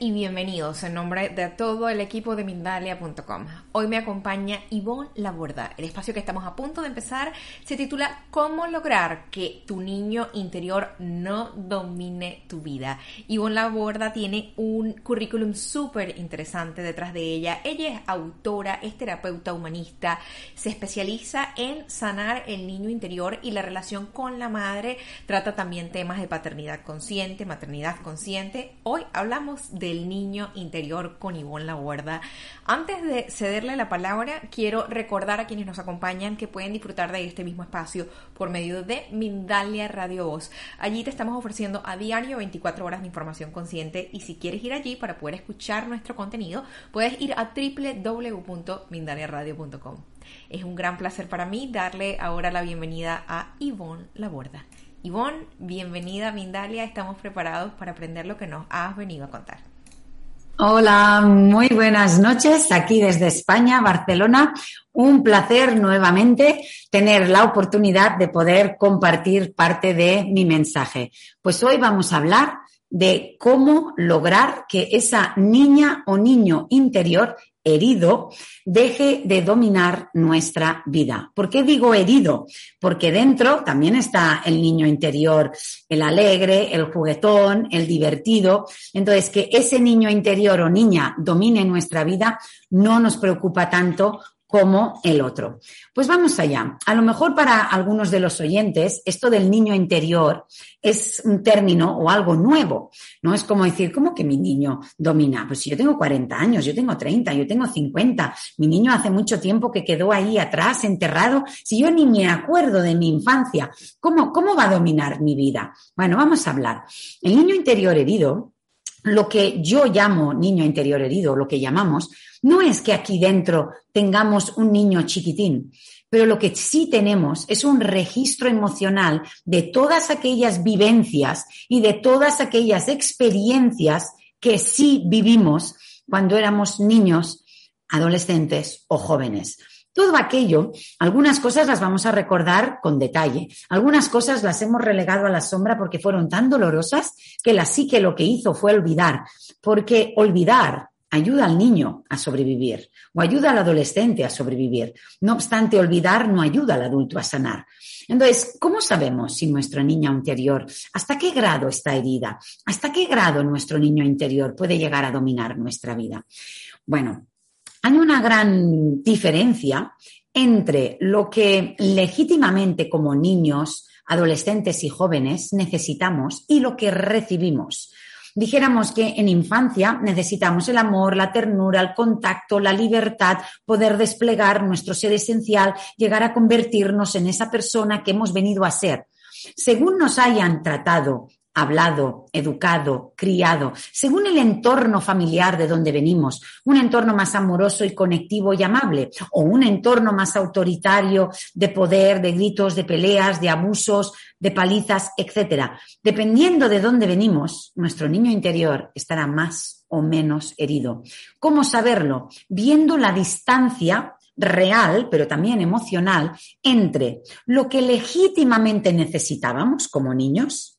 Y en nombre de todo el equipo de Mindalia.com. Hoy me acompaña Ivonne Laborda. El espacio que estamos a punto de empezar se titula ¿Cómo lograr que tu niño interior no domine tu vida? Ivonne Laborda tiene un currículum súper interesante detrás de ella. Ella es autora, es terapeuta humanista, se especializa en sanar el niño interior y la relación con la madre. Trata también temas de paternidad consciente, maternidad consciente Hoy hablamos del niño interior con Ivonne Laguarda. Antes de cederle la palabra, quiero recordar a quienes nos acompañan que pueden disfrutar de este mismo espacio por medio de Mindalia Radio Voz. Allí te estamos ofreciendo a diario 24 horas de información consciente y si quieres ir allí para poder escuchar nuestro contenido, puedes ir a www.mindaliaradio.com. Es un gran placer para mí darle ahora la bienvenida a Ivonne Laborda. Ivonne, bienvenida a Mindalia. Estamos preparados para aprender lo que nos has venido a contar. Hola, muy buenas noches aquí desde España, Barcelona. Un placer nuevamente tener la oportunidad de poder compartir parte de mi mensaje. Pues hoy vamos a hablar de cómo lograr que esa niña o niño interior herido deje de dominar nuestra vida. ¿Por qué digo herido? Porque dentro también está el niño interior, el alegre, el juguetón, el divertido. Entonces, que ese niño interior o niña domine nuestra vida no nos preocupa tanto como el otro. Pues vamos allá. A lo mejor para algunos de los oyentes esto del niño interior es un término o algo nuevo. No es como decir, ¿cómo que mi niño domina? Pues si yo tengo 40 años, yo tengo 30, yo tengo 50, mi niño hace mucho tiempo que quedó ahí atrás, enterrado, si yo ni me acuerdo de mi infancia, ¿cómo, cómo va a dominar mi vida? Bueno, vamos a hablar. El niño interior herido lo que yo llamo niño interior herido, lo que llamamos, no es que aquí dentro tengamos un niño chiquitín, pero lo que sí tenemos es un registro emocional de todas aquellas vivencias y de todas aquellas experiencias que sí vivimos cuando éramos niños, adolescentes o jóvenes. Todo aquello, algunas cosas las vamos a recordar con detalle, algunas cosas las hemos relegado a la sombra porque fueron tan dolorosas que la psique lo que hizo fue olvidar, porque olvidar ayuda al niño a sobrevivir o ayuda al adolescente a sobrevivir. No obstante, olvidar no ayuda al adulto a sanar. Entonces, ¿cómo sabemos si nuestro niño interior, hasta qué grado está herida? ¿Hasta qué grado nuestro niño interior puede llegar a dominar nuestra vida? Bueno, hay una gran diferencia entre lo que legítimamente como niños, adolescentes y jóvenes necesitamos y lo que recibimos. Dijéramos que en infancia necesitamos el amor, la ternura, el contacto, la libertad, poder desplegar nuestro ser esencial, llegar a convertirnos en esa persona que hemos venido a ser. Según nos hayan tratado hablado, educado, criado, según el entorno familiar de donde venimos, un entorno más amoroso y conectivo y amable, o un entorno más autoritario de poder, de gritos, de peleas, de abusos, de palizas, etc. Dependiendo de dónde venimos, nuestro niño interior estará más o menos herido. ¿Cómo saberlo? Viendo la distancia real, pero también emocional, entre lo que legítimamente necesitábamos como niños,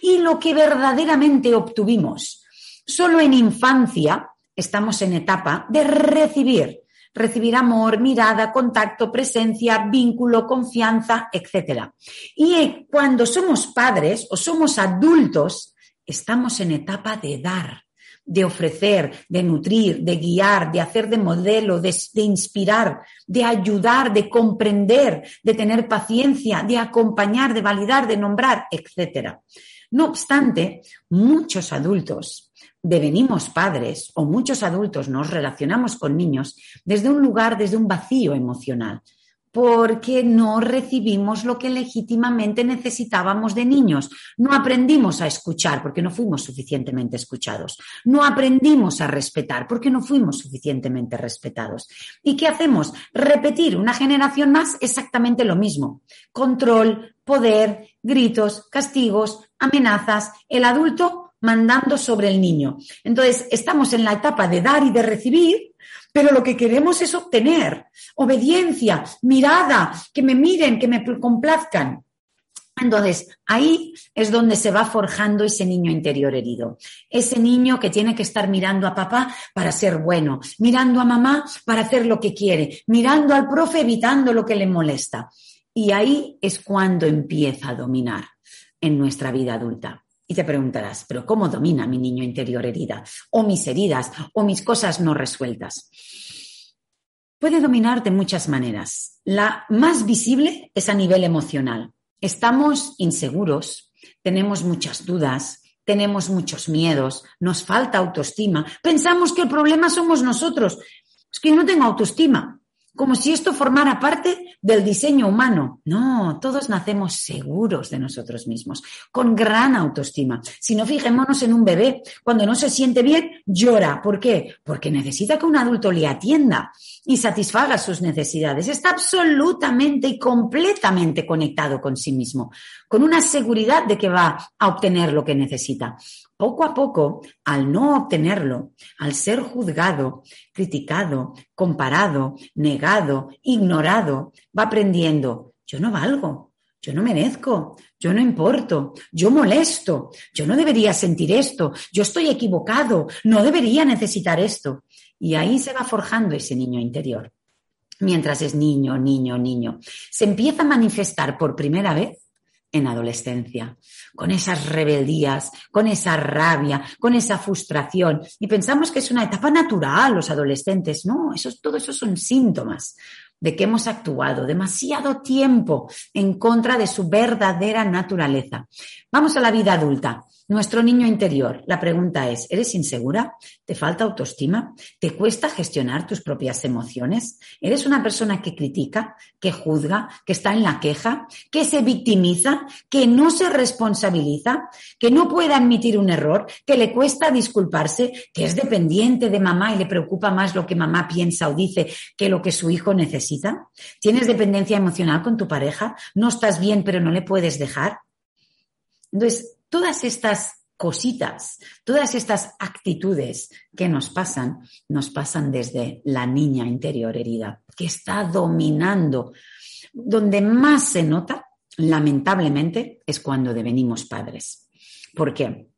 y lo que verdaderamente obtuvimos. Solo en infancia estamos en etapa de recibir, recibir amor, mirada, contacto, presencia, vínculo, confianza, etc. Y cuando somos padres o somos adultos, estamos en etapa de dar, de ofrecer, de nutrir, de guiar, de hacer de modelo, de, inspirar, de ayudar, de comprender, de tener paciencia, de acompañar, de validar, de nombrar, etc. No obstante, muchos adultos devenimos padres o muchos adultos nos relacionamos con niños desde un lugar, desde un vacío emocional, porque no recibimos lo que legítimamente necesitábamos de niños. No aprendimos a escuchar porque no fuimos suficientemente escuchados. No aprendimos a respetar porque no fuimos suficientemente respetados. ¿Y qué hacemos? Repetir una generación más exactamente lo mismo. Control, poder, gritos, castigos, amenazas. El adulto mandando sobre el niño. Entonces, estamos en la etapa de dar y de recibir pero lo que queremos es obtener obediencia, mirada, que me miren, que me complazcan. Entonces, ahí es donde se va forjando ese niño interior herido. Ese niño que tiene que estar mirando a papá para ser bueno, mirando a mamá para hacer lo que quiere, mirando al profe evitando lo que le molesta. Y ahí es cuando empieza a dominar en nuestra vida adulta. Y te preguntarás, ¿pero cómo domina mi niño interior herida? O mis heridas, o mis cosas no resueltas. Puede dominar de muchas maneras. La más visible es a nivel emocional. Estamos inseguros, tenemos muchas dudas, tenemos muchos miedos, nos falta autoestima, pensamos que el problema somos nosotros. Es que no tengo autoestima como si esto formara parte del diseño humano. No, todos nacemos seguros de nosotros mismos, con gran autoestima. Si no, fijémonos en un bebé. Cuando no se siente bien, llora. ¿Por qué? Porque necesita que un adulto le atienda y satisfaga sus necesidades. Está absolutamente y completamente conectado con sí mismo, con una seguridad de que va a obtener lo que necesita poco a poco, al no obtenerlo, al ser juzgado, criticado, comparado, negado, ignorado, va aprendiendo, yo no valgo, yo no merezco, yo no importo, yo molesto, yo no debería sentir esto, yo estoy equivocado, no debería necesitar esto. Y ahí se va forjando ese niño interior. Mientras es niño, niño, niño, se empieza a manifestar por primera vez en adolescencia, con esas rebeldías, con esa rabia, con esa frustración. Y pensamos que es una etapa natural los adolescentes. No, eso, todo eso son síntomas de que hemos actuado demasiado tiempo en contra de su verdadera naturaleza. Vamos a la vida adulta. Nuestro niño interior. La pregunta es, ¿eres insegura? ¿Te falta autoestima? ¿Te cuesta gestionar tus propias emociones? ¿Eres una persona que critica, que juzga, que está en la queja, que se victimiza, que no se responsabiliza, que no puede admitir un error, que le cuesta disculparse, que es dependiente de mamá y le preocupa más lo que mamá piensa o dice que lo que su hijo necesita? ¿Tienes dependencia emocional con tu pareja? ¿No estás bien pero no le puedes dejar? Entonces, todas estas cositas, todas estas actitudes que nos pasan, nos pasan desde la niña interior herida, que está dominando. Donde más se nota, lamentablemente, es cuando devenimos padres. ¿Por qué?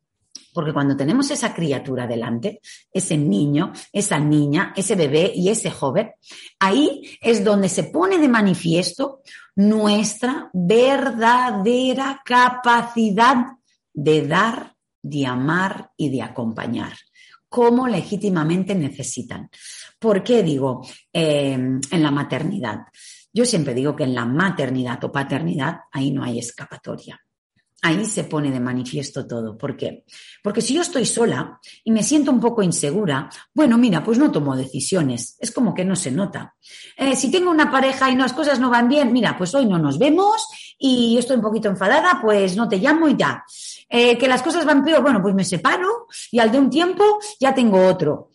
Porque cuando tenemos esa criatura delante, ese niño, esa niña, ese bebé y ese joven, ahí es donde se pone de manifiesto nuestra verdadera capacidad de dar, de amar y de acompañar como legítimamente necesitan. ¿Por qué digo eh, en la maternidad? Yo siempre digo que en la maternidad o paternidad ahí no hay escapatoria ahí se pone de manifiesto todo. ¿Por qué? Porque si yo estoy sola y me siento un poco insegura, bueno, mira, pues no tomo decisiones. Es como que no se nota. Eh, si tengo una pareja y las cosas no van bien, mira, pues hoy no nos vemos y estoy un poquito enfadada, pues no te llamo y ya. Eh, que las cosas van peor, bueno, pues me separo y al de un tiempo ya tengo otro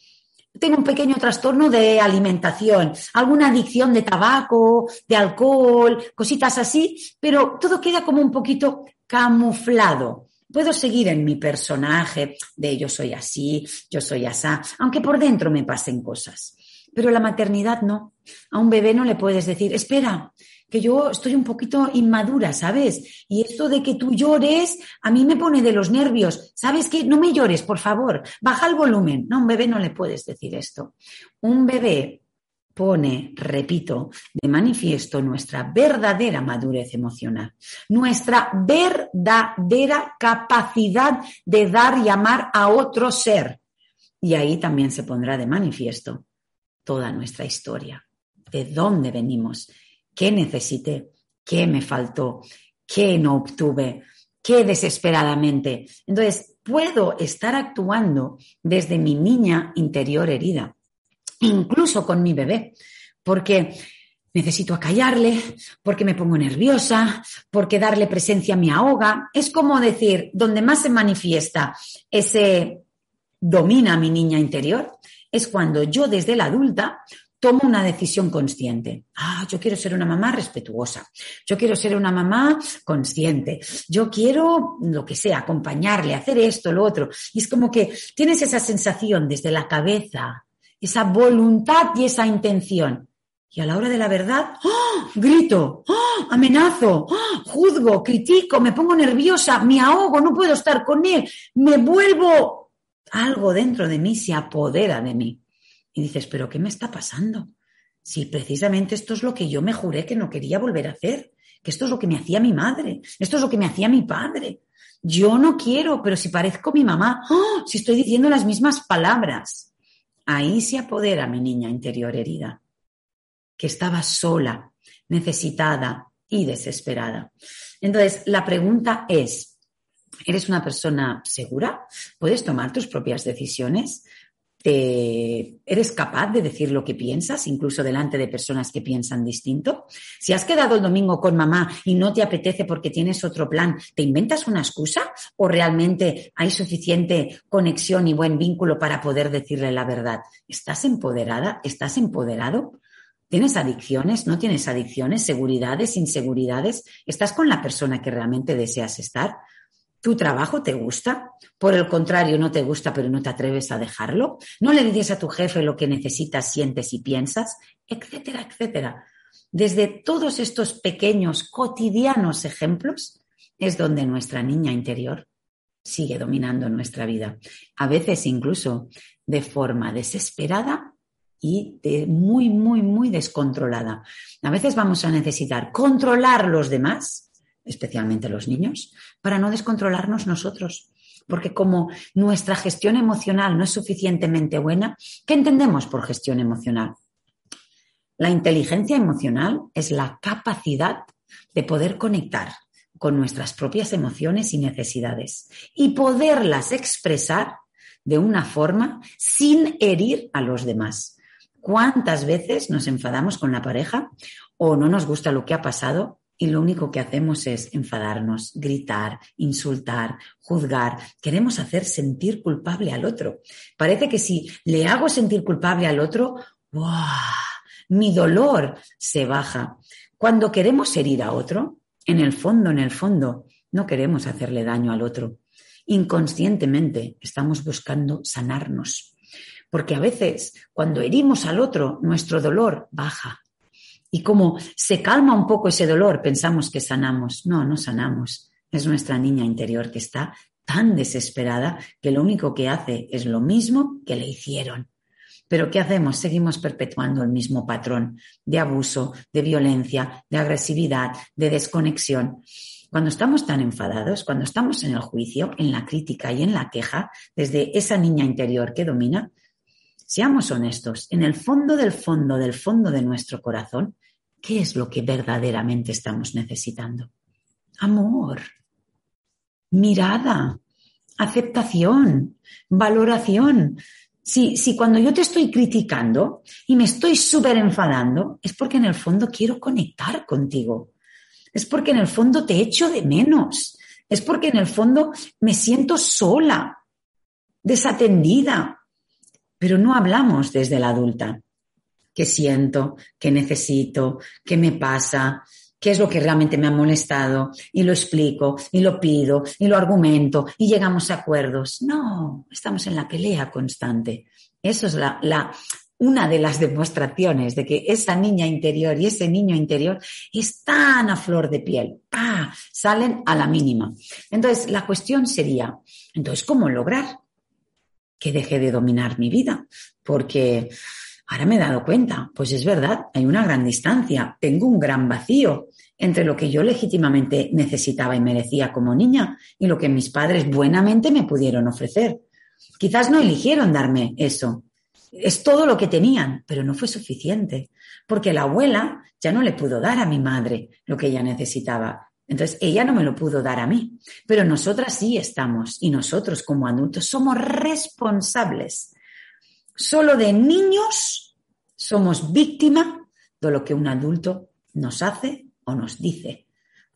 tengo un pequeño trastorno de alimentación, alguna adicción de tabaco, de alcohol, cositas así, pero todo queda como un poquito camuflado. Puedo seguir en mi personaje de yo soy así, yo soy asá, aunque por dentro me pasen cosas. Pero la maternidad no. A un bebé no le puedes decir, espera, que yo estoy un poquito inmadura, ¿sabes? Y esto de que tú llores, a mí me pone de los nervios. ¿Sabes qué? No me llores, por favor. Baja el volumen. No, a un bebé no le puedes decir esto. Un bebé pone, repito, de manifiesto nuestra verdadera madurez emocional, nuestra verdadera capacidad de dar y amar a otro ser. Y ahí también se pondrá de manifiesto toda nuestra historia, de dónde venimos, qué necesité, qué me faltó, qué no obtuve, qué desesperadamente. Entonces, puedo estar actuando desde mi niña interior herida incluso con mi bebé, porque necesito acallarle, porque me pongo nerviosa, porque darle presencia me ahoga. Es como decir, donde más se manifiesta ese domina mi niña interior, es cuando yo desde la adulta tomo una decisión consciente. Ah, yo quiero ser una mamá respetuosa. Yo quiero ser una mamá consciente. Yo quiero lo que sea, acompañarle, hacer esto, lo otro. Y es como que tienes esa sensación desde la cabeza, esa voluntad y esa intención. Y a la hora de la verdad, ¡oh! grito, ¡oh! amenazo, ¡oh! juzgo, critico, me pongo nerviosa, me ahogo, no puedo estar con él, me vuelvo. Algo dentro de mí se apodera de mí. Y dices, ¿pero qué me está pasando? Si precisamente esto es lo que yo me juré que no quería volver a hacer, que esto es lo que me hacía mi madre, esto es lo que me hacía mi padre. Yo no quiero, pero si parezco mi mamá, si estoy diciendo las mismas palabras. Ahí se apodera mi niña interior herida, que estaba sola, necesitada y desesperada. Entonces, la pregunta es, ¿eres una persona segura? ¿Puedes tomar tus propias decisiones? ¿Eres capaz de decir lo que piensas, incluso delante de personas que piensan distinto? Si has quedado el domingo con mamá y no te apetece porque tienes otro plan, ¿te inventas una excusa o realmente hay suficiente conexión y buen vínculo para poder decirle la verdad? ¿Estás empoderada? ¿Estás empoderado? ¿Tienes adicciones? ¿No tienes adicciones? ¿Seguridades? ¿Inseguridades? ¿Estás con la persona que realmente deseas estar? ¿Tu trabajo te gusta? Por el contrario, no te gusta, pero no te atreves a dejarlo. No le dices a tu jefe lo que necesitas, sientes y piensas, etcétera, etcétera. Desde todos estos pequeños, cotidianos ejemplos es donde nuestra niña interior sigue dominando nuestra vida. A veces incluso de forma desesperada y de muy, muy, muy descontrolada. A veces vamos a necesitar controlar los demás especialmente los niños, para no descontrolarnos nosotros. Porque como nuestra gestión emocional no es suficientemente buena, ¿qué entendemos por gestión emocional? La inteligencia emocional es la capacidad de poder conectar con nuestras propias emociones y necesidades y poderlas expresar de una forma sin herir a los demás. ¿Cuántas veces nos enfadamos con la pareja o no nos gusta lo que ha pasado y lo único que hacemos es enfadarnos, gritar, insultar, juzgar. Queremos hacer sentir culpable al otro. Parece que si le hago sentir culpable al otro, mi dolor se baja. Cuando queremos herir a otro, en el fondo, en el fondo, no queremos hacerle daño al otro. Inconscientemente estamos buscando sanarnos. Porque a veces, cuando herimos al otro, nuestro dolor baja, y como se calma un poco ese dolor, pensamos que sanamos. No, no sanamos. Es nuestra niña interior que está tan desesperada que lo único que hace es lo mismo que le hicieron. Pero ¿qué hacemos? Seguimos perpetuando el mismo patrón de abuso, de violencia, de agresividad, de desconexión. Cuando estamos tan enfadados, cuando estamos en el juicio, en la crítica y en la queja, desde esa niña interior que domina, seamos honestos, en el fondo del fondo del fondo de nuestro corazón, ¿Qué es lo que verdaderamente estamos necesitando? Amor, mirada, aceptación, valoración. Si, si cuando yo te estoy criticando y me estoy súper enfadando, es porque en el fondo quiero conectar contigo. Es porque en el fondo te echo de menos. Es porque en el fondo me siento sola, desatendida. Pero no hablamos desde la adulta qué siento, qué necesito, qué me pasa, qué es lo que realmente me ha molestado y lo explico y lo pido y lo argumento y llegamos a acuerdos. No, estamos en la pelea constante. Eso es la, la, una de las demostraciones de que esa niña interior y ese niño interior están a flor de piel. ¡Pah! Salen a la mínima. Entonces, la cuestión sería, entonces, ¿cómo lograr que deje de dominar mi vida? Porque Ahora me he dado cuenta, pues es verdad, hay una gran distancia, tengo un gran vacío entre lo que yo legítimamente necesitaba y merecía como niña y lo que mis padres buenamente me pudieron ofrecer. Quizás no eligieron darme eso. Es todo lo que tenían, pero no fue suficiente, porque la abuela ya no le pudo dar a mi madre lo que ella necesitaba. Entonces, ella no me lo pudo dar a mí, pero nosotras sí estamos y nosotros como adultos somos responsables Solo de niños somos víctima de lo que un adulto nos hace o nos dice.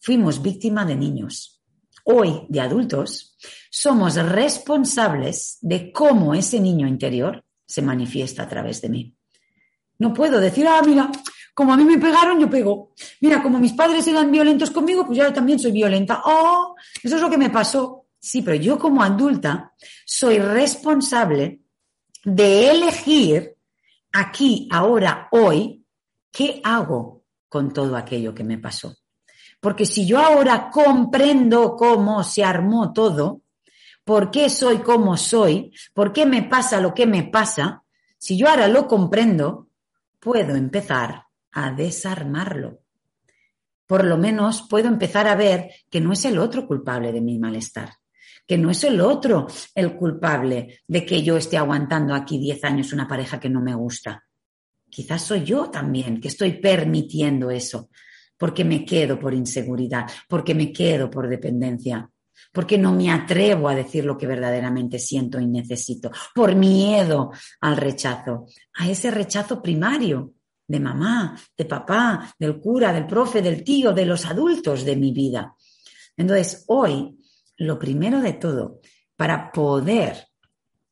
Fuimos víctima de niños. Hoy, de adultos, somos responsables de cómo ese niño interior se manifiesta a través de mí. No puedo decir, ah, mira, como a mí me pegaron, yo pego. Mira, como mis padres eran violentos conmigo, pues yo también soy violenta. Oh, eso es lo que me pasó. Sí, pero yo como adulta soy responsable de elegir aquí, ahora, hoy, qué hago con todo aquello que me pasó. Porque si yo ahora comprendo cómo se armó todo, por qué soy como soy, por qué me pasa lo que me pasa, si yo ahora lo comprendo, puedo empezar a desarmarlo. Por lo menos puedo empezar a ver que no es el otro culpable de mi malestar, que no es el otro el culpable de que yo esté aguantando aquí 10 años una pareja que no me gusta. Quizás soy yo también que estoy permitiendo eso, porque me quedo por inseguridad, porque me quedo por dependencia, porque no me atrevo a decir lo que verdaderamente siento y necesito, por miedo al rechazo, a ese rechazo primario de mamá, de papá, del cura, del profe, del tío, de los adultos de mi vida. Entonces, hoy lo primero de todo, para poder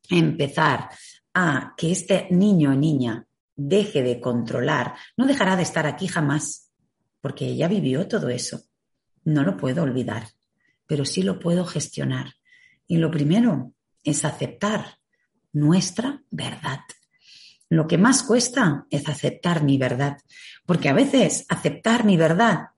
empezar a que este niño o niña deje de controlar, no dejará de estar aquí jamás, porque ella vivió todo eso. No lo puedo olvidar, pero sí lo puedo gestionar. Y lo primero es aceptar nuestra verdad. Lo que más cuesta es aceptar mi verdad, porque a veces aceptar mi verdad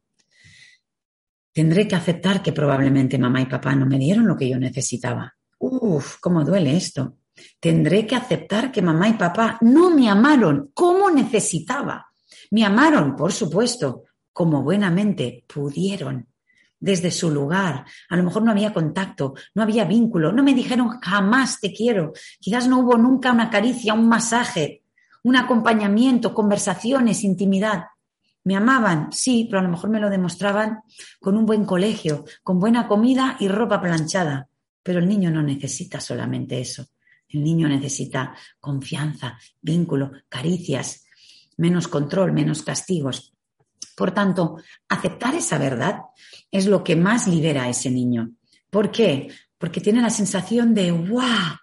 Tendré que aceptar que probablemente mamá y papá no me dieron lo que yo necesitaba. Uf, cómo duele esto. Tendré que aceptar que mamá y papá no me amaron como necesitaba. Me amaron, por supuesto, como buenamente pudieron, desde su lugar. A lo mejor no había contacto, no había vínculo, no me dijeron jamás te quiero. Quizás no hubo nunca una caricia, un masaje, un acompañamiento, conversaciones, intimidad. Me amaban, sí, pero a lo mejor me lo demostraban con un buen colegio, con buena comida y ropa planchada. Pero el niño no necesita solamente eso. El niño necesita confianza, vínculo, caricias, menos control, menos castigos. Por tanto, aceptar esa verdad es lo que más libera a ese niño. ¿Por qué? Porque tiene la sensación de, ¡guau!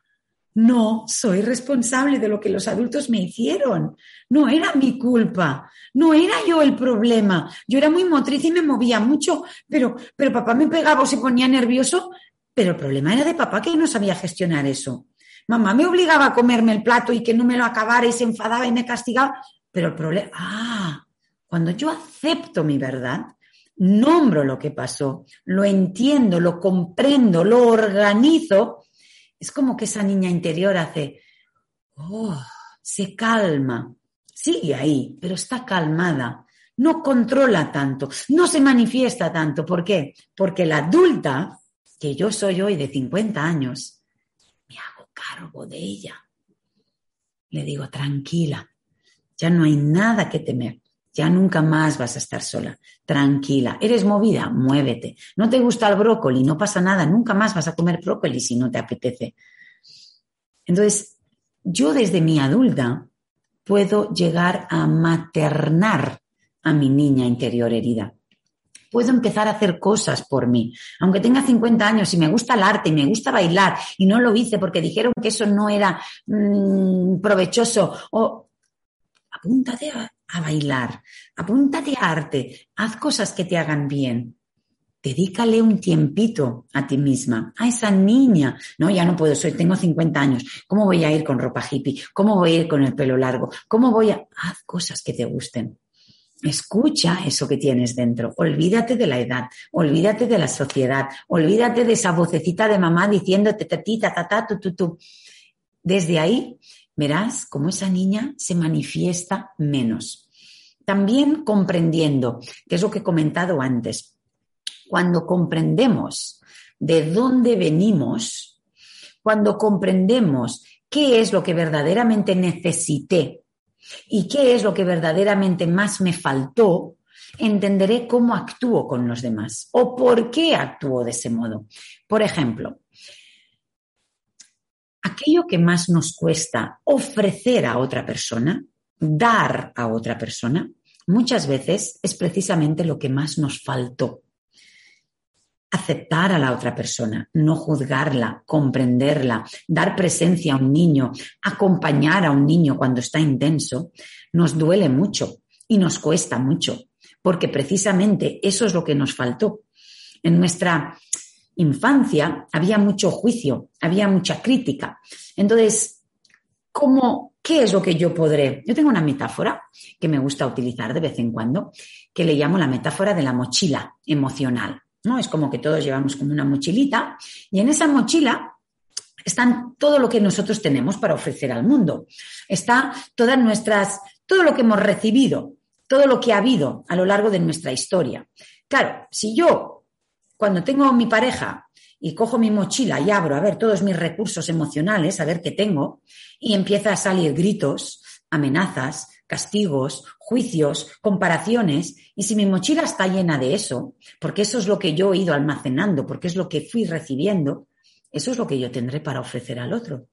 No, soy responsable de lo que los adultos me hicieron. No era mi culpa. No era yo el problema. Yo era muy motriz y me movía mucho, pero, pero papá me pegaba o se ponía nervioso. Pero el problema era de papá que no sabía gestionar eso. Mamá me obligaba a comerme el plato y que no me lo acabara y se enfadaba y me castigaba. Pero el problema, ah, cuando yo acepto mi verdad, nombro lo que pasó, lo entiendo, lo comprendo, lo organizo, es como que esa niña interior hace, oh, se calma, sigue ahí, pero está calmada, no controla tanto, no se manifiesta tanto. ¿Por qué? Porque la adulta, que yo soy hoy de 50 años, me hago cargo de ella. Le digo, tranquila, ya no hay nada que temer. Ya nunca más vas a estar sola. Tranquila. ¿Eres movida? Muévete. ¿No te gusta el brócoli? No pasa nada. Nunca más vas a comer brócoli si no te apetece. Entonces, yo desde mi adulta puedo llegar a maternar a mi niña interior herida. Puedo empezar a hacer cosas por mí. Aunque tenga 50 años y me gusta el arte y me gusta bailar y no lo hice porque dijeron que eso no era mm, provechoso o apúntate a, a bailar, apúntate a arte, haz cosas que te hagan bien. Dedícale un tiempito a ti misma, a esa niña. No, ya no puedo, soy, tengo 50 años. ¿Cómo voy a ir con ropa hippie? ¿Cómo voy a ir con el pelo largo? ¿Cómo voy a...? Haz cosas que te gusten. Escucha eso que tienes dentro. Olvídate de la edad, olvídate de la sociedad, olvídate de esa vocecita de mamá diciéndote ta, ta, ta, ta, tu, tu, tu. Desde ahí verás cómo esa niña se manifiesta menos. También comprendiendo, que es lo que he comentado antes, cuando comprendemos de dónde venimos, cuando comprendemos qué es lo que verdaderamente necesité y qué es lo que verdaderamente más me faltó, entenderé cómo actúo con los demás o por qué actúo de ese modo. Por ejemplo, aquello que más nos cuesta ofrecer a otra persona, dar a otra persona, muchas veces es precisamente lo que más nos faltó. Aceptar a la otra persona, no juzgarla, comprenderla, dar presencia a un niño, acompañar a un niño cuando está intenso, nos duele mucho y nos cuesta mucho, porque precisamente eso es lo que nos faltó. En nuestra infancia había mucho juicio, había mucha crítica. Entonces, ¿cómo, ¿qué es lo que yo podré? Yo tengo una metáfora que me gusta utilizar de vez en cuando, que le llamo la metáfora de la mochila emocional. ¿no? Es como que todos llevamos como una mochilita y en esa mochila están todo lo que nosotros tenemos para ofrecer al mundo. Está todas nuestras, todo lo que hemos recibido, todo lo que ha habido a lo largo de nuestra historia. Claro, si yo cuando tengo mi pareja y cojo mi mochila y abro a ver todos mis recursos emocionales, a ver qué tengo, y empieza a salir gritos, amenazas, castigos, juicios, comparaciones, y si mi mochila está llena de eso, porque eso es lo que yo he ido almacenando, porque es lo que fui recibiendo, eso es lo que yo tendré para ofrecer al otro.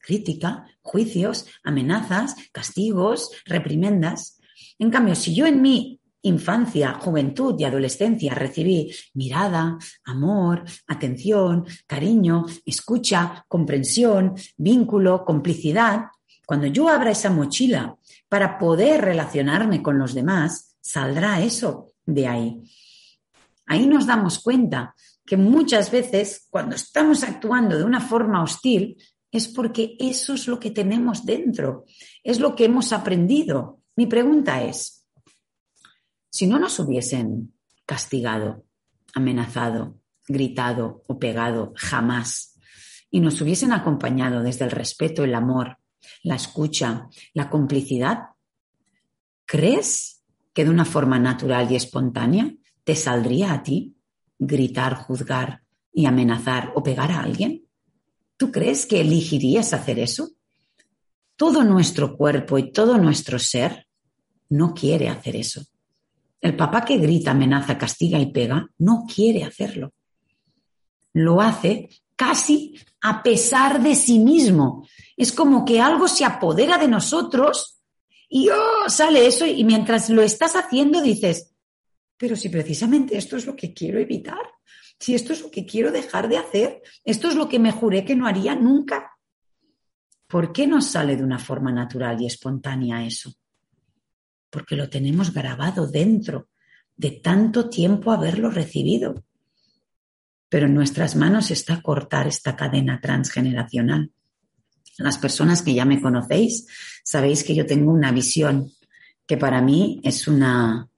Crítica, juicios, amenazas, castigos, reprimendas. En cambio, si yo en mí infancia, juventud y adolescencia recibí mirada, amor, atención, cariño, escucha, comprensión, vínculo, complicidad, cuando yo abra esa mochila para poder relacionarme con los demás, saldrá eso de ahí. Ahí nos damos cuenta que muchas veces cuando estamos actuando de una forma hostil es porque eso es lo que tenemos dentro, es lo que hemos aprendido. Mi pregunta es, si no nos hubiesen castigado, amenazado, gritado o pegado jamás, y nos hubiesen acompañado desde el respeto, el amor, la escucha, la complicidad, ¿crees que de una forma natural y espontánea te saldría a ti gritar, juzgar y amenazar o pegar a alguien? ¿Tú crees que elegirías hacer eso? Todo nuestro cuerpo y todo nuestro ser no quiere hacer eso. El papá que grita, amenaza, castiga y pega no quiere hacerlo. Lo hace casi a pesar de sí mismo. Es como que algo se apodera de nosotros y oh, sale eso y mientras lo estás haciendo dices, pero si precisamente esto es lo que quiero evitar, si esto es lo que quiero dejar de hacer, esto es lo que me juré que no haría nunca. ¿Por qué no sale de una forma natural y espontánea eso? Porque lo tenemos grabado dentro de tanto tiempo haberlo recibido. Pero en nuestras manos está cortar esta cadena transgeneracional. Las personas que ya me conocéis, sabéis que yo tengo una visión que para mí es una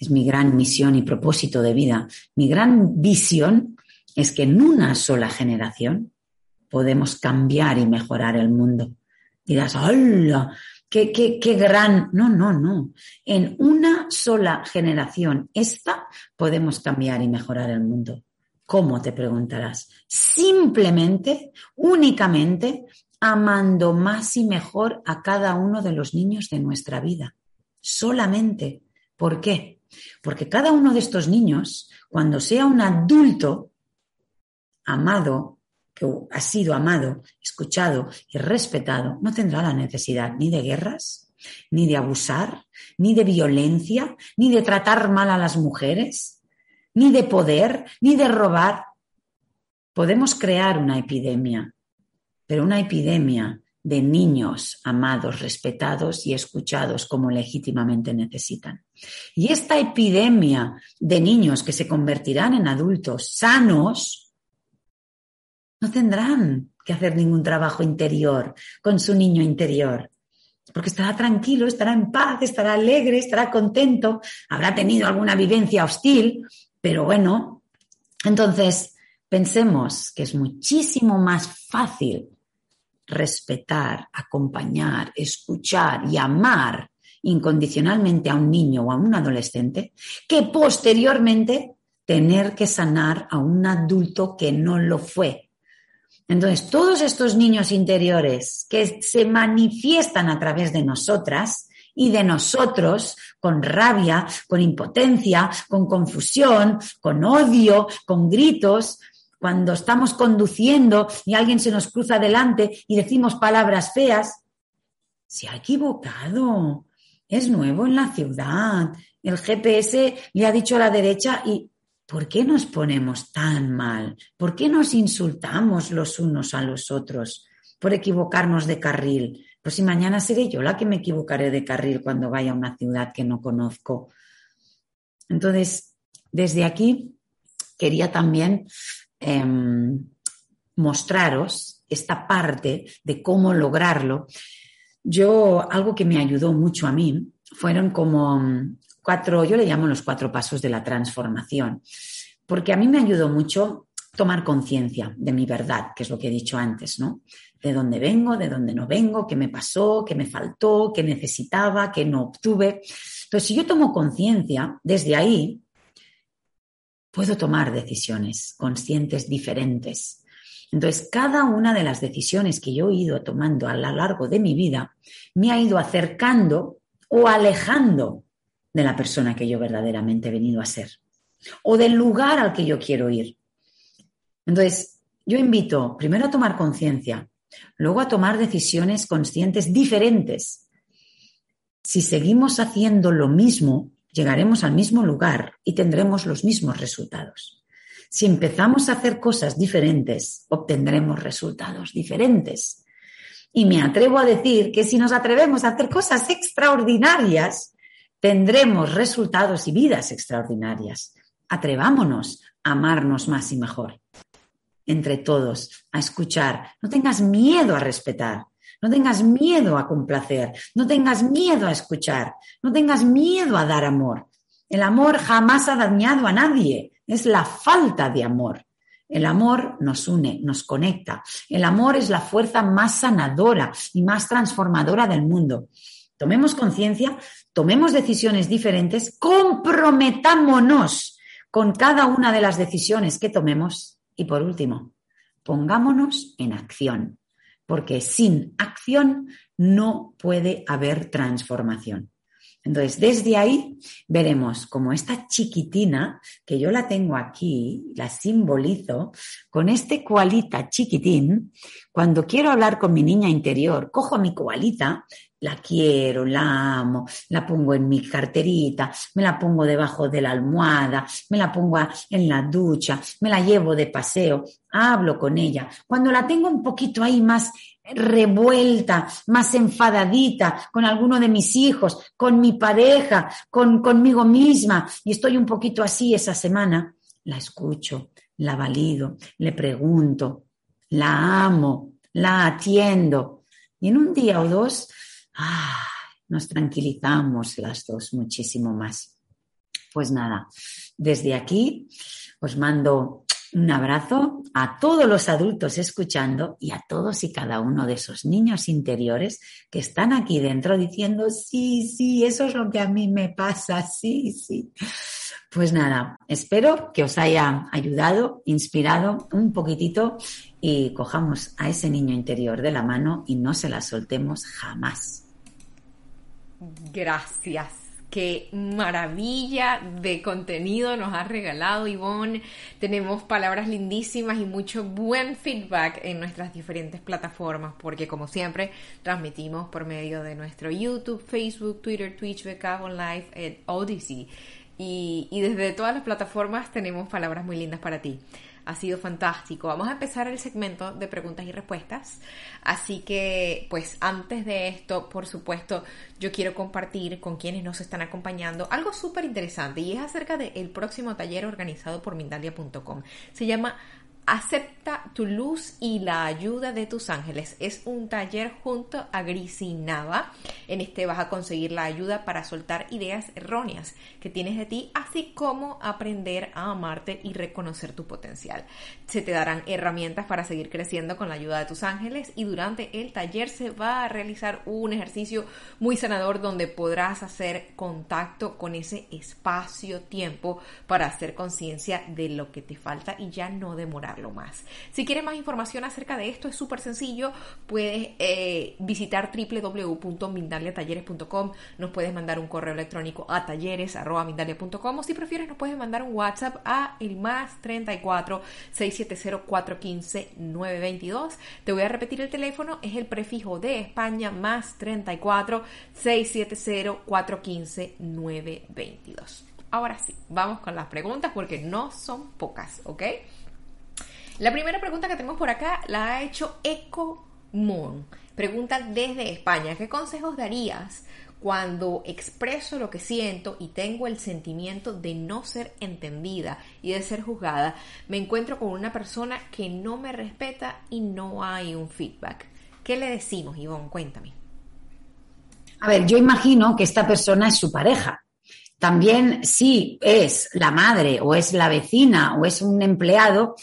es mi gran misión y propósito de vida. Mi gran visión es que en una sola generación podemos cambiar y mejorar el mundo. Dirás, ¡hola! Qué, qué, gran. No, no, no. En una sola generación, esta podemos cambiar y mejorar el mundo. ¿Cómo te preguntarás? Simplemente, únicamente, amando más y mejor a cada uno de los niños de nuestra vida. Solamente. ¿Por qué? Porque cada uno de estos niños, cuando sea un adulto amado, que ha sido amado, escuchado y respetado, no tendrá la necesidad ni de guerras, ni de abusar, ni de violencia, ni de tratar mal a las mujeres, ni de poder, ni de robar. Podemos crear una epidemia, pero una epidemia de niños amados, respetados y escuchados como legítimamente necesitan. Y esta epidemia de niños que se convertirán en adultos sanos, no tendrán que hacer ningún trabajo interior con su niño interior, porque estará tranquilo, estará en paz, estará alegre, estará contento, habrá tenido alguna vivencia hostil, pero bueno, entonces pensemos que es muchísimo más fácil respetar, acompañar, escuchar y amar incondicionalmente a un niño o a un adolescente que posteriormente tener que sanar a un adulto que no lo fue. Entonces, todos estos niños interiores que se manifiestan a través de nosotras y de nosotros con rabia, con impotencia, con confusión, con odio, con gritos, cuando estamos conduciendo y alguien se nos cruza delante y decimos palabras feas, se ha equivocado, es nuevo en la ciudad, el GPS le ha dicho a la derecha y ¿por qué nos ponemos tan mal? ¿Por qué nos insultamos los unos a los otros por equivocarnos de carril? Pues si mañana seré yo la que me equivocaré de carril cuando vaya a una ciudad que no conozco. Entonces, desde aquí quería también Em, mostraros esta parte de cómo lograrlo, yo algo que me ayudó mucho a mí fueron como cuatro, yo le llamo los cuatro pasos de la transformación, porque a mí me ayudó mucho tomar conciencia de mi verdad, que es lo que he dicho antes, ¿no? De dónde vengo, de dónde no vengo, qué me pasó, qué me faltó, qué necesitaba, qué no obtuve. Entonces, si yo tomo conciencia, desde ahí puedo tomar decisiones conscientes diferentes. Entonces, cada una de las decisiones que yo he ido tomando a lo largo de mi vida me ha ido acercando o alejando de la persona que yo verdaderamente he venido a ser o del lugar al que yo quiero ir. Entonces, yo invito primero a tomar conciencia, luego a tomar decisiones conscientes diferentes. Si seguimos haciendo lo mismo, llegaremos al mismo lugar y tendremos los mismos resultados. Si empezamos a hacer cosas diferentes, obtendremos resultados diferentes. Y me atrevo a decir que si nos atrevemos a hacer cosas extraordinarias, tendremos resultados y vidas extraordinarias. Atrevámonos a amarnos más y mejor. Entre todos, a escuchar. No tengas miedo a respetar. No tengas miedo a complacer, no tengas miedo a escuchar, no tengas miedo a dar amor. El amor jamás ha dañado a nadie, es la falta de amor. El amor nos une, nos conecta. El amor es la fuerza más sanadora y más transformadora del mundo. Tomemos conciencia, tomemos decisiones diferentes, comprometámonos con cada una de las decisiones que tomemos y por último, pongámonos en acción porque sin acción no puede haber transformación. Entonces, desde ahí veremos como esta chiquitina, que yo la tengo aquí, la simbolizo, con este koalita chiquitín, cuando quiero hablar con mi niña interior, cojo mi koalita la quiero, la amo, la pongo en mi carterita, me la pongo debajo de la almohada, me la pongo en la ducha, me la llevo de paseo, hablo con ella. Cuando la tengo un poquito ahí más revuelta, más enfadadita con alguno de mis hijos, con mi pareja, con conmigo misma, y estoy un poquito así esa semana, la escucho, la valido, le pregunto, la amo, la atiendo. Y en un día o dos ah, nos tranquilizamos las dos muchísimo más. Pues nada, desde aquí os mando un abrazo a todos los adultos escuchando y a todos y cada uno de esos niños interiores que están aquí dentro diciendo, sí, sí, eso es lo que a mí me pasa, sí, sí. Pues nada, espero que os haya ayudado, inspirado un poquitito y cojamos a ese niño interior de la mano y no se la soltemos jamás. Gracias. Qué maravilla de contenido nos ha regalado Ivonne. Tenemos palabras lindísimas y mucho buen feedback en nuestras diferentes plataformas, porque como siempre transmitimos por medio de nuestro YouTube, Facebook, Twitter, Twitch, Becabo Live, Odyssey. Y, desde todas las plataformas tenemos palabras muy lindas para ti. Ha sido fantástico. Vamos a empezar el segmento de preguntas y respuestas. Así que, pues antes de esto, por supuesto, yo quiero compartir con quienes nos están acompañando algo súper interesante y es acerca del próximo taller organizado por Mindalia.com. Se llama Acepta tu luz y la ayuda de tus ángeles. Es un taller junto a Grisinava. En este vas a conseguir la ayuda para soltar ideas erróneas que tienes de ti, así como aprender a amarte y reconocer tu potencial. Se te darán herramientas para seguir creciendo con la ayuda de tus ángeles y durante el taller se va a realizar un ejercicio muy sanador donde podrás hacer contacto con ese espacio-tiempo para hacer conciencia de lo que te falta y ya no demorar más. Si quieres más información acerca de esto, es súper sencillo. Puedes eh, visitar www.mindaliatalleres.com. Nos puedes mandar un correo electrónico a talleres.mindalia.com o si prefieres nos puedes mandar un WhatsApp a el más 34 670 415 922. Te voy a repetir el teléfono, es el prefijo de España más 34 670 415 922. Ahora sí, vamos con las preguntas porque no son pocas, ¿ok? La primera pregunta que tenemos por acá la ha hecho Eco Moon. Pregunta desde España, ¿qué consejos darías cuando expreso lo que siento y tengo el sentimiento de no ser entendida y de ser juzgada? Me encuentro con una persona que no me respeta y no hay un feedback. ¿Qué le decimos, Ivonne? Cuéntame. A ver, yo imagino que esta persona es su pareja. También si es la madre o es la vecina o es un empleado,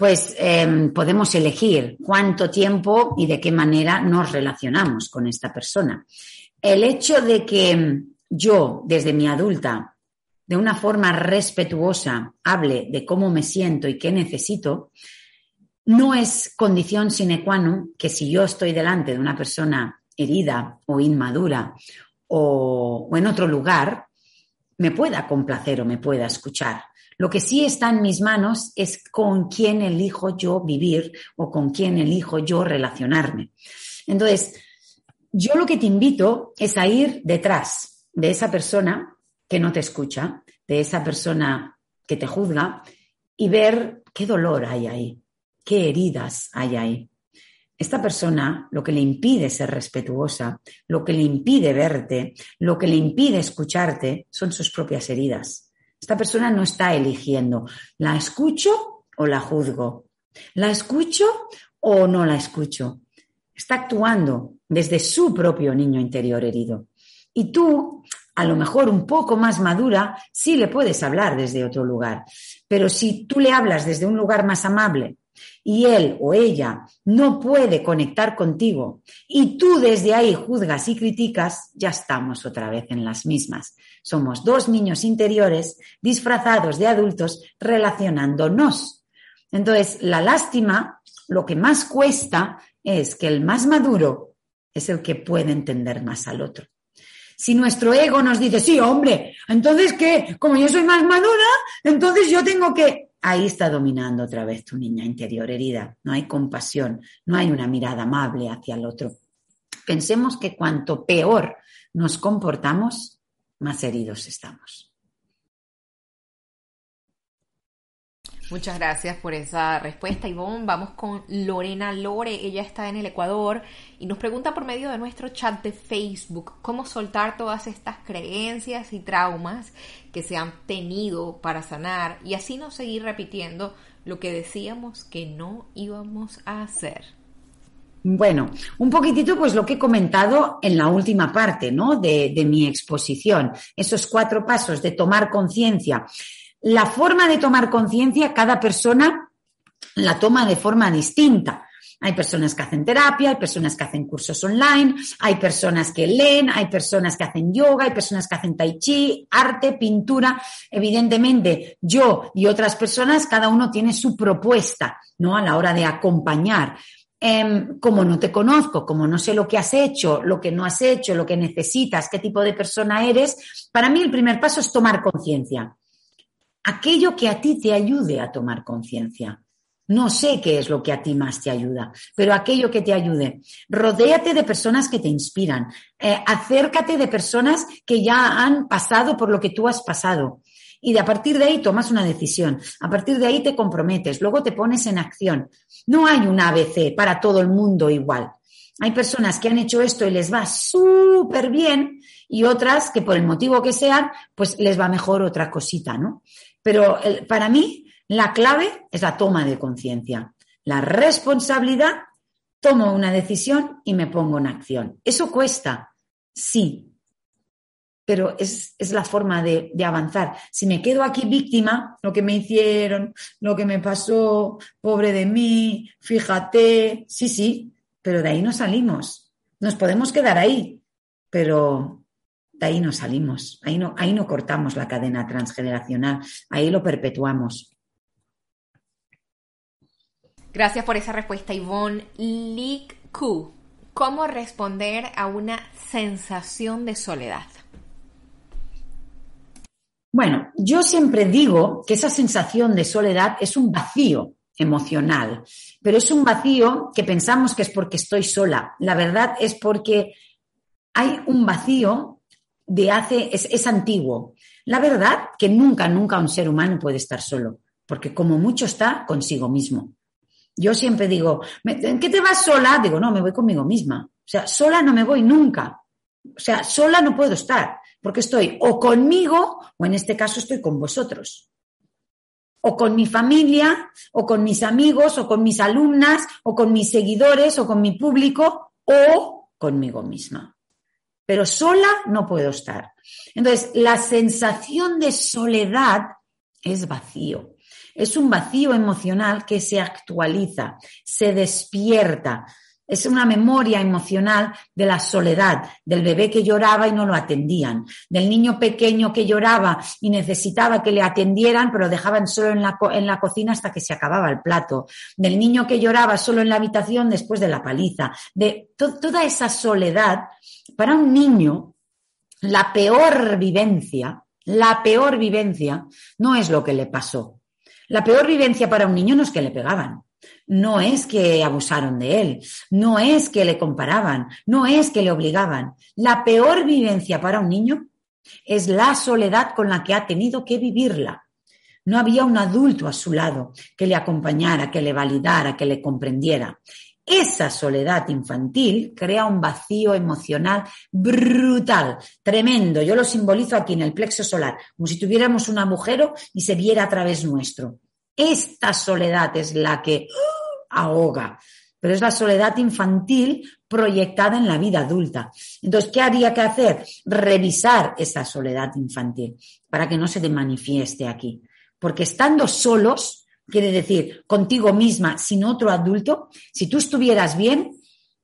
pues em, podemos elegir cuánto tiempo y de qué manera nos relacionamos con esta persona. El hecho de que yo, desde mi adulta, de una forma respetuosa, hable de cómo me siento y qué necesito, no es condición sine qua non que si yo estoy delante de una persona herida o inmadura o, o en otro lugar, me pueda complacer o me pueda escuchar. Lo que sí está en mis manos es con quién elijo yo vivir o con quién elijo yo relacionarme. Entonces, yo lo que te invito es a ir detrás de esa persona que no te escucha, de esa persona que te juzga y ver qué dolor hay ahí, qué heridas hay ahí. Esta persona lo que le impide ser respetuosa, lo que le impide verte, lo que le impide escucharte son sus propias heridas. Esta persona no está eligiendo, ¿la escucho o la juzgo? ¿La escucho o no la escucho? Está actuando desde su propio niño interior herido. Y tú, a lo mejor un poco más madura, sí le puedes hablar desde otro lugar. Pero si tú le hablas desde un lugar más amable, y él o ella no puede conectar contigo y tú desde ahí juzgas y criticas, ya estamos otra vez en las mismas. Somos dos niños interiores disfrazados de adultos relacionándonos. Entonces, la lástima, lo que más cuesta es que el más maduro es el que puede entender más al otro. Si nuestro ego nos dice, sí, hombre, entonces que, como yo soy más madura, entonces yo tengo que, ahí está dominando otra vez tu niña interior herida. No hay compasión, no hay una mirada amable hacia el otro. Pensemos que cuanto peor nos comportamos, más heridos estamos. Muchas gracias por esa respuesta, Ivonne. Vamos con Lorena Lore. Ella está en el Ecuador y nos pregunta por medio de nuestro chat de Facebook cómo soltar todas estas creencias y traumas que se han tenido para sanar y así no seguir repitiendo lo que decíamos que no íbamos a hacer. Bueno, un poquitito pues lo que he comentado en la última parte, ¿no? De, de mi exposición. Esos cuatro pasos de tomar conciencia la forma de tomar conciencia, cada persona la toma de forma distinta. Hay personas que hacen terapia, hay personas que hacen cursos online, hay personas que leen, hay personas que hacen yoga, hay personas que hacen tai chi, arte, pintura. Evidentemente, yo y otras personas, cada uno tiene su propuesta, ¿no? A la hora de acompañar. Em, como no te conozco, como no sé lo que has hecho, lo que no has hecho, lo que necesitas, qué tipo de persona eres, para mí el primer paso es tomar conciencia aquello que a ti te ayude a tomar conciencia. No sé qué es lo que a ti más te ayuda, pero aquello que te ayude. Rodéate de personas que te inspiran. Eh, acércate de personas que ya han pasado por lo que tú has pasado. Y de a partir de ahí tomas una decisión. A partir de ahí te comprometes. Luego te pones en acción. No hay un ABC para todo el mundo igual. Hay personas que han hecho esto y les va súper bien y otras que por el motivo que sean, pues les va mejor otra cosita, ¿no? Pero para mí, La clave es la toma de conciencia. La responsabilidad, tomo una decisión y me pongo en acción. Eso cuesta, sí, pero es, la forma de, de, avanzar. Si me quedo aquí víctima, lo que me hicieron, lo que me pasó, pobre de mí, fíjate, sí, sí, pero de ahí no salimos. Nos podemos quedar ahí, pero de ahí no salimos, ahí no, ahí no cortamos la cadena transgeneracional, ahí lo perpetuamos. Gracias por esa respuesta, Yvonne. Lik Ku, ¿cómo responder a una sensación de soledad? Bueno, yo siempre digo que esa sensación de soledad es un vacío emocional, pero es un vacío que pensamos que es porque estoy sola. La verdad es porque hay un vacío de hace, es, es antiguo. La verdad que nunca, nunca un ser humano puede estar solo, porque como mucho está consigo mismo. Yo siempre digo, ¿en qué te vas sola? Digo, no, me voy conmigo misma. O sea, sola no me voy nunca. O sea, sola no puedo estar porque estoy o conmigo o en este caso estoy con vosotros. O con mi familia, o con mis amigos, o con mis alumnas, o con mis seguidores, o con mi público, o conmigo misma. Pero sola no puedo estar. Entonces, la sensación de soledad es vacío. Es un vacío emocional que se actualiza, se despierta, es una memoria emocional de la soledad, del bebé que lloraba y no lo atendían, del niño pequeño que lloraba y necesitaba que le atendieran, pero dejaban solo en la, en la cocina hasta que se acababa el plato, del niño que lloraba solo en la habitación después de la paliza, de toda esa soledad. Para un niño, la peor vivencia, la peor vivencia no es lo que le pasó. La peor vivencia para un niño no es que le pegaban no es que abusaron de él, no es que le comparaban, no es que le obligaban. La peor vivencia para un niño es la soledad con la que ha tenido que vivirla. No había un adulto a su lado que le acompañara, que le validara, que le comprendiera. Esa soledad infantil crea un vacío emocional brutal, tremendo. Yo lo simbolizo aquí en el plexo solar, como si tuviéramos un agujero y se viera a través nuestro. Esta soledad es la que ahoga, pero es la soledad infantil proyectada en la vida adulta. Entonces, ¿qué habría que hacer? Revisar esa soledad infantil para que no se te manifieste aquí. Porque estando solos, quiere decir contigo misma, sin otro adulto, si tú estuvieras bien,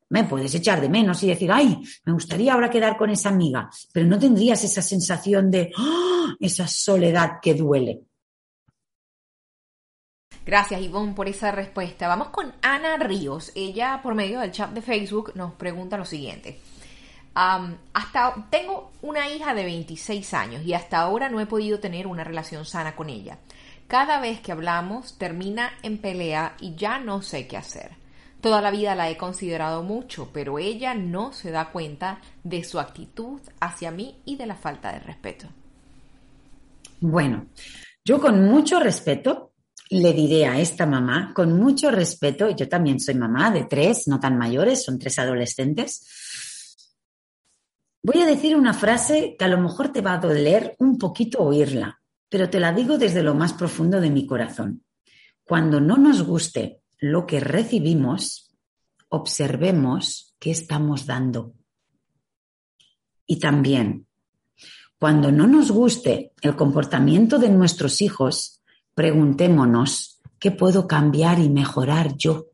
me puedes echar de menos y decir, ay, me gustaría ahora quedar con esa amiga, pero no tendrías esa sensación de ¡ah! esa soledad que duele. Gracias, Ivonne, por esa respuesta. Vamos con Ana Ríos. Ella, por medio del chat de Facebook, nos pregunta lo siguiente. hasta tengo una hija de 26 años y hasta ahora no he podido tener una relación sana con ella. Cada vez que hablamos termina en pelea y ya no sé qué hacer. Toda la vida la he considerado mucho, pero ella no se da cuenta de su actitud hacia mí y de la falta de respeto. Bueno, yo con mucho respeto le diré a esta mamá con mucho respeto, yo también soy mamá de tres, no tan mayores, son tres adolescentes, voy a decir una frase que a lo mejor te va a doler un poquito oírla, pero te la digo desde lo más profundo de mi corazón. Cuando no nos guste lo que recibimos, observemos qué estamos dando. Y también, cuando no nos guste el comportamiento de nuestros hijos, preguntémonos, ¿qué puedo cambiar y mejorar yo?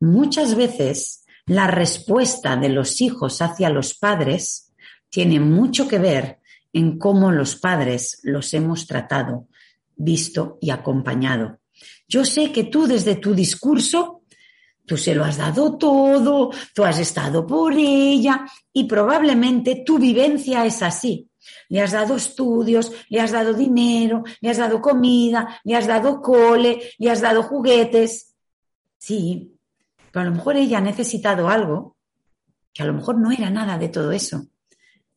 Muchas veces la respuesta de los hijos hacia los padres tiene mucho que ver en cómo los padres los hemos tratado, visto y acompañado. Yo sé que tú desde tu discurso, tú se lo has dado todo, tú has estado por ella y probablemente tu vivencia es así le has dado estudios, le has dado dinero, le has dado comida, le has dado cole, le has dado juguetes. Sí, pero a lo mejor ella ha necesitado algo que a lo mejor no era nada de todo eso.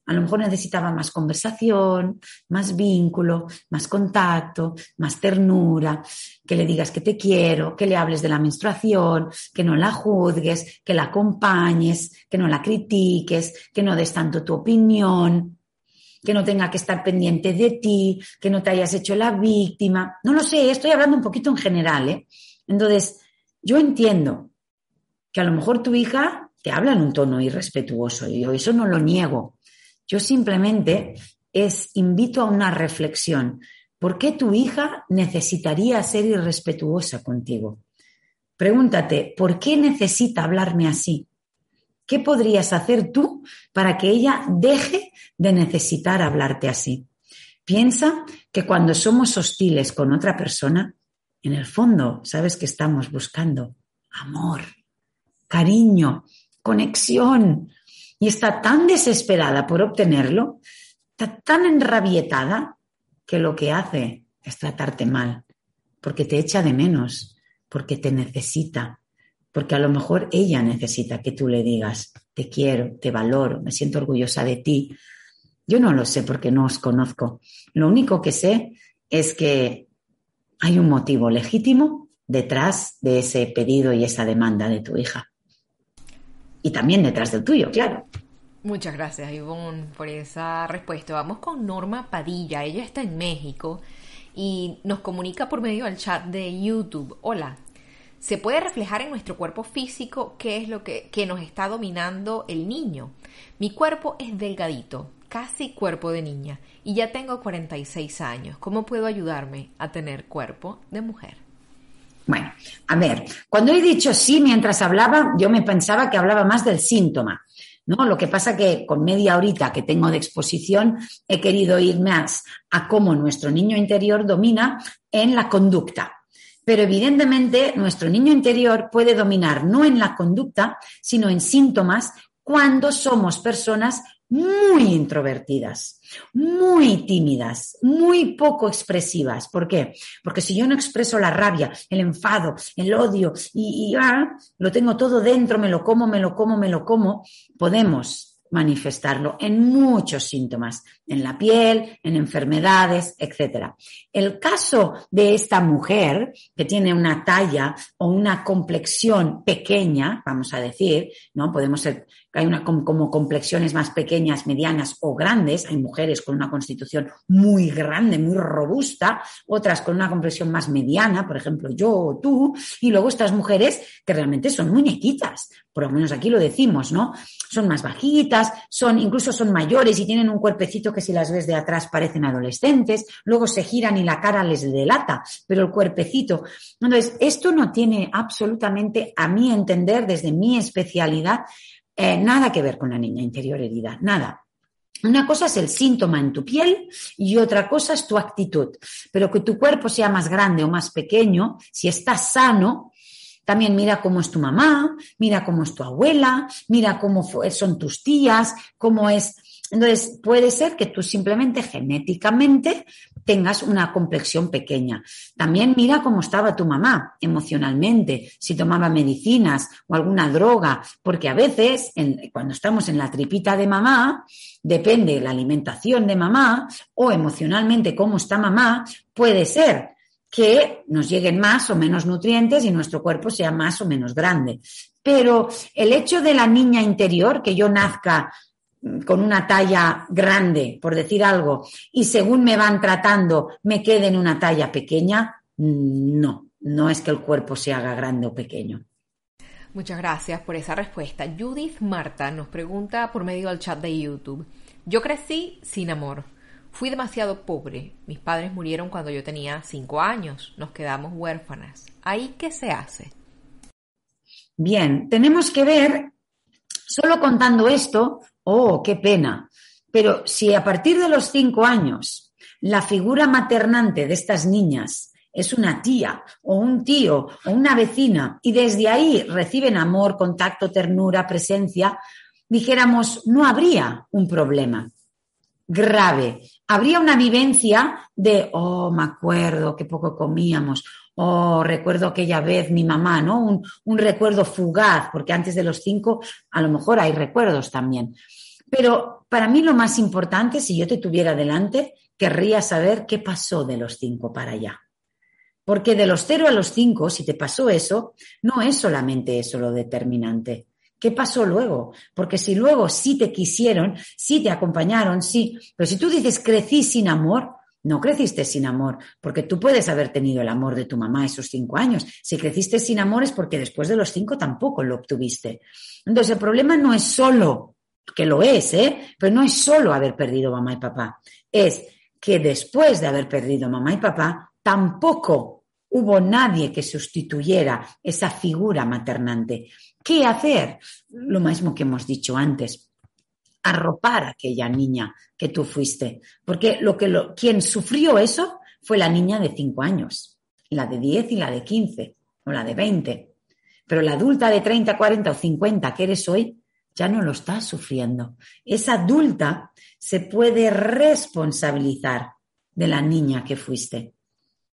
A lo mejor necesitaba más conversación, más vínculo, más contacto, más ternura, que le digas que te quiero, que le hables de la menstruación, que no la juzgues, que la acompañes, que no la critiques, que no des tanto tu opinión. Que no tenga que estar pendiente de ti, que no te hayas hecho la víctima. No lo sé, estoy hablando un poquito en general. ¿eh? Entonces, yo entiendo que a lo mejor tu hija te habla en un tono irrespetuoso y yo eso no lo niego. Yo simplemente es invito a una reflexión. ¿Por qué tu hija necesitaría ser irrespetuosa contigo? Pregúntate, ¿por qué necesita hablarme así? ¿Qué podrías hacer tú para que ella deje de necesitar hablarte así? Piensa que cuando somos hostiles con otra persona, en el fondo, sabes que estamos buscando amor, cariño, conexión. Y está tan desesperada por obtenerlo, está tan enrabietada, que lo que hace es tratarte mal, porque te echa de menos, porque te necesita, porque a lo mejor ella necesita que tú le digas, te quiero, te valoro, me siento orgullosa de ti. Yo no lo sé porque no os conozco. Lo único que sé es que hay un motivo legítimo detrás de ese pedido y esa demanda de tu hija. Y también detrás del tuyo, claro. Muchas gracias, Ivonne, por esa respuesta. Vamos con Norma Padilla. Ella está en México y nos comunica por medio del chat de YouTube. Hola, se puede reflejar en nuestro cuerpo físico qué es lo que, nos está dominando el niño. Mi cuerpo es delgadito, casi cuerpo de niña, y ya tengo 46 años. ¿Cómo puedo ayudarme a tener cuerpo de mujer? Bueno, a ver, cuando he dicho sí mientras hablaba, yo me pensaba que hablaba más del síntoma. ¿No? Lo que pasa que con media horita que tengo de exposición he querido ir más a cómo nuestro niño interior domina en la conducta. Pero evidentemente nuestro niño interior puede dominar no en la conducta, sino en síntomas cuando somos personas muy introvertidas, muy tímidas, muy poco expresivas. ¿Por qué? Porque si yo no expreso la rabia, el enfado, el odio y, ah, lo tengo todo dentro, me lo como, me lo como, me lo como, podemos manifestarlo en muchos síntomas, en la piel, en enfermedades, etc. El caso de esta mujer que tiene una talla o una complexión pequeña, vamos a decir, ¿no? Podemos ser hay una, como, complexiones más pequeñas, medianas o grandes. Hay mujeres con una constitución muy grande, muy robusta, otras con una complexión más mediana, por ejemplo, yo o tú, y luego estas mujeres que realmente son muñequitas, por lo menos aquí lo decimos, ¿no? Son más bajitas, son, incluso son mayores y tienen un cuerpecito que si las ves de atrás parecen adolescentes, luego se giran y la cara les delata, pero el cuerpecito. Entonces, esto no tiene absolutamente, a mi entender, desde mi especialidad, eh, nada que ver con la niña interior herida, nada. Una cosa es el síntoma en tu piel y otra cosa es tu actitud. Pero que tu cuerpo sea más grande o más pequeño, si estás sano, también mira cómo es tu mamá, mira cómo es tu abuela, mira cómo son tus tías, cómo es entonces, puede ser que tú simplemente genéticamente tengas una complexión pequeña. También mira cómo estaba tu mamá emocionalmente, si tomaba medicinas o alguna droga, porque a veces cuando estamos en la tripita de mamá, depende la alimentación de mamá o emocionalmente cómo está mamá, puede ser que nos lleguen más o menos nutrientes y nuestro cuerpo sea más o menos grande. Pero el hecho de la niña interior, que yo nazca con una talla grande, por decir algo, y según me van tratando me quede en una talla pequeña, no, no es que el cuerpo se haga grande o pequeño. Muchas gracias por esa respuesta. Judith Marta nos pregunta por medio del chat de YouTube. Yo crecí sin amor. Fui demasiado pobre. Mis padres murieron cuando yo tenía cinco años. Nos quedamos huérfanas. ¿Ahí qué se hace? Bien, tenemos que ver, solo contando esto, oh, qué pena. Pero si a partir de los cinco años la figura maternante de estas niñas es una tía o un tío o una vecina y desde ahí reciben amor, contacto, ternura, presencia, dijéramos, no habría un problema grave. Habría una vivencia de, oh, me acuerdo que poco comíamos, oh, recuerdo aquella vez mi mamá, ¿no? Un, un recuerdo fugaz, porque antes de los cinco a lo mejor hay recuerdos también. Pero para mí lo más importante, si yo te tuviera delante, querría saber qué pasó de los cinco para allá. Porque de los cero a los cinco, si te pasó eso, no es solamente eso lo determinante. ¿Qué pasó luego? Porque si luego sí te quisieron, sí te acompañaron, sí, pero si tú dices crecí sin amor, no creciste sin amor, porque tú puedes haber tenido el amor de tu mamá esos cinco años. Si creciste sin amor es porque después de los cinco tampoco lo obtuviste. Entonces el problema no es solo, que lo es, ¿eh? Pero no es solo haber perdido mamá y papá. Es que después de haber perdido mamá y papá, tampoco hubo nadie que sustituyera esa figura maternante. ¿Qué hacer? Lo mismo que hemos dicho antes arropar a aquella niña que tú fuiste. Porque lo que lo, quien sufrió eso fue la niña de 5 años, la de 10 y la de 15, o la de 20. Pero la adulta de 30, 40 o 50 que eres hoy, ya no lo estás sufriendo. Esa adulta se puede responsabilizar de la niña que fuiste,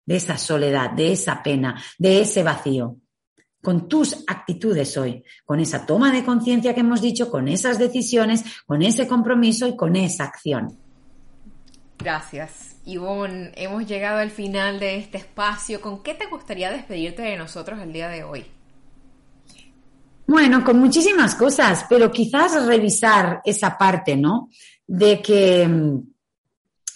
de esa soledad, de esa pena, de ese vacío con tus actitudes hoy, con esa toma de conciencia que hemos dicho, con esas decisiones, con ese compromiso y con esa acción. Gracias. Ivonne, hemos llegado al final de este espacio. ¿Con qué te gustaría despedirte de nosotros el día de hoy? Bueno, con muchísimas cosas, pero quizás revisar esa parte, ¿no? De que mm,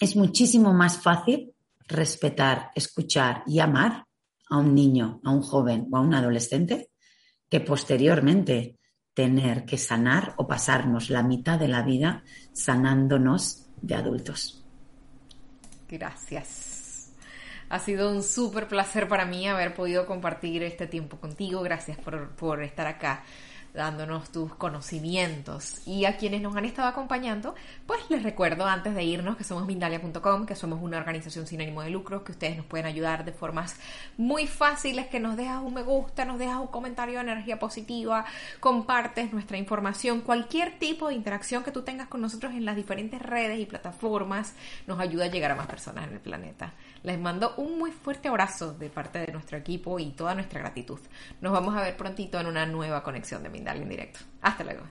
es muchísimo más fácil respetar, escuchar y amar a un niño, a un joven o a un adolescente que posteriormente tener que sanar o pasarnos la mitad de la vida sanándonos de adultos. Gracias. Ha sido un súper placer para mí haber podido compartir este tiempo contigo. Gracias por, por estar acá dándonos tus conocimientos. Y a quienes nos han estado acompañando, pues les recuerdo antes de irnos que somos Mindalia.com, que somos una organización sin ánimo de lucro, que ustedes nos pueden ayudar de formas muy fáciles, que nos dejas un me gusta, nos dejas un comentario de energía positiva, compartes nuestra información, cualquier tipo de interacción que tú tengas con nosotros en las diferentes redes y plataformas nos ayuda a llegar a más personas en el planeta. Les mando un muy fuerte abrazo de parte de nuestro equipo y toda nuestra gratitud. Nos vamos a ver prontito en una nueva conexión de Mindalia en directo. Hasta luego.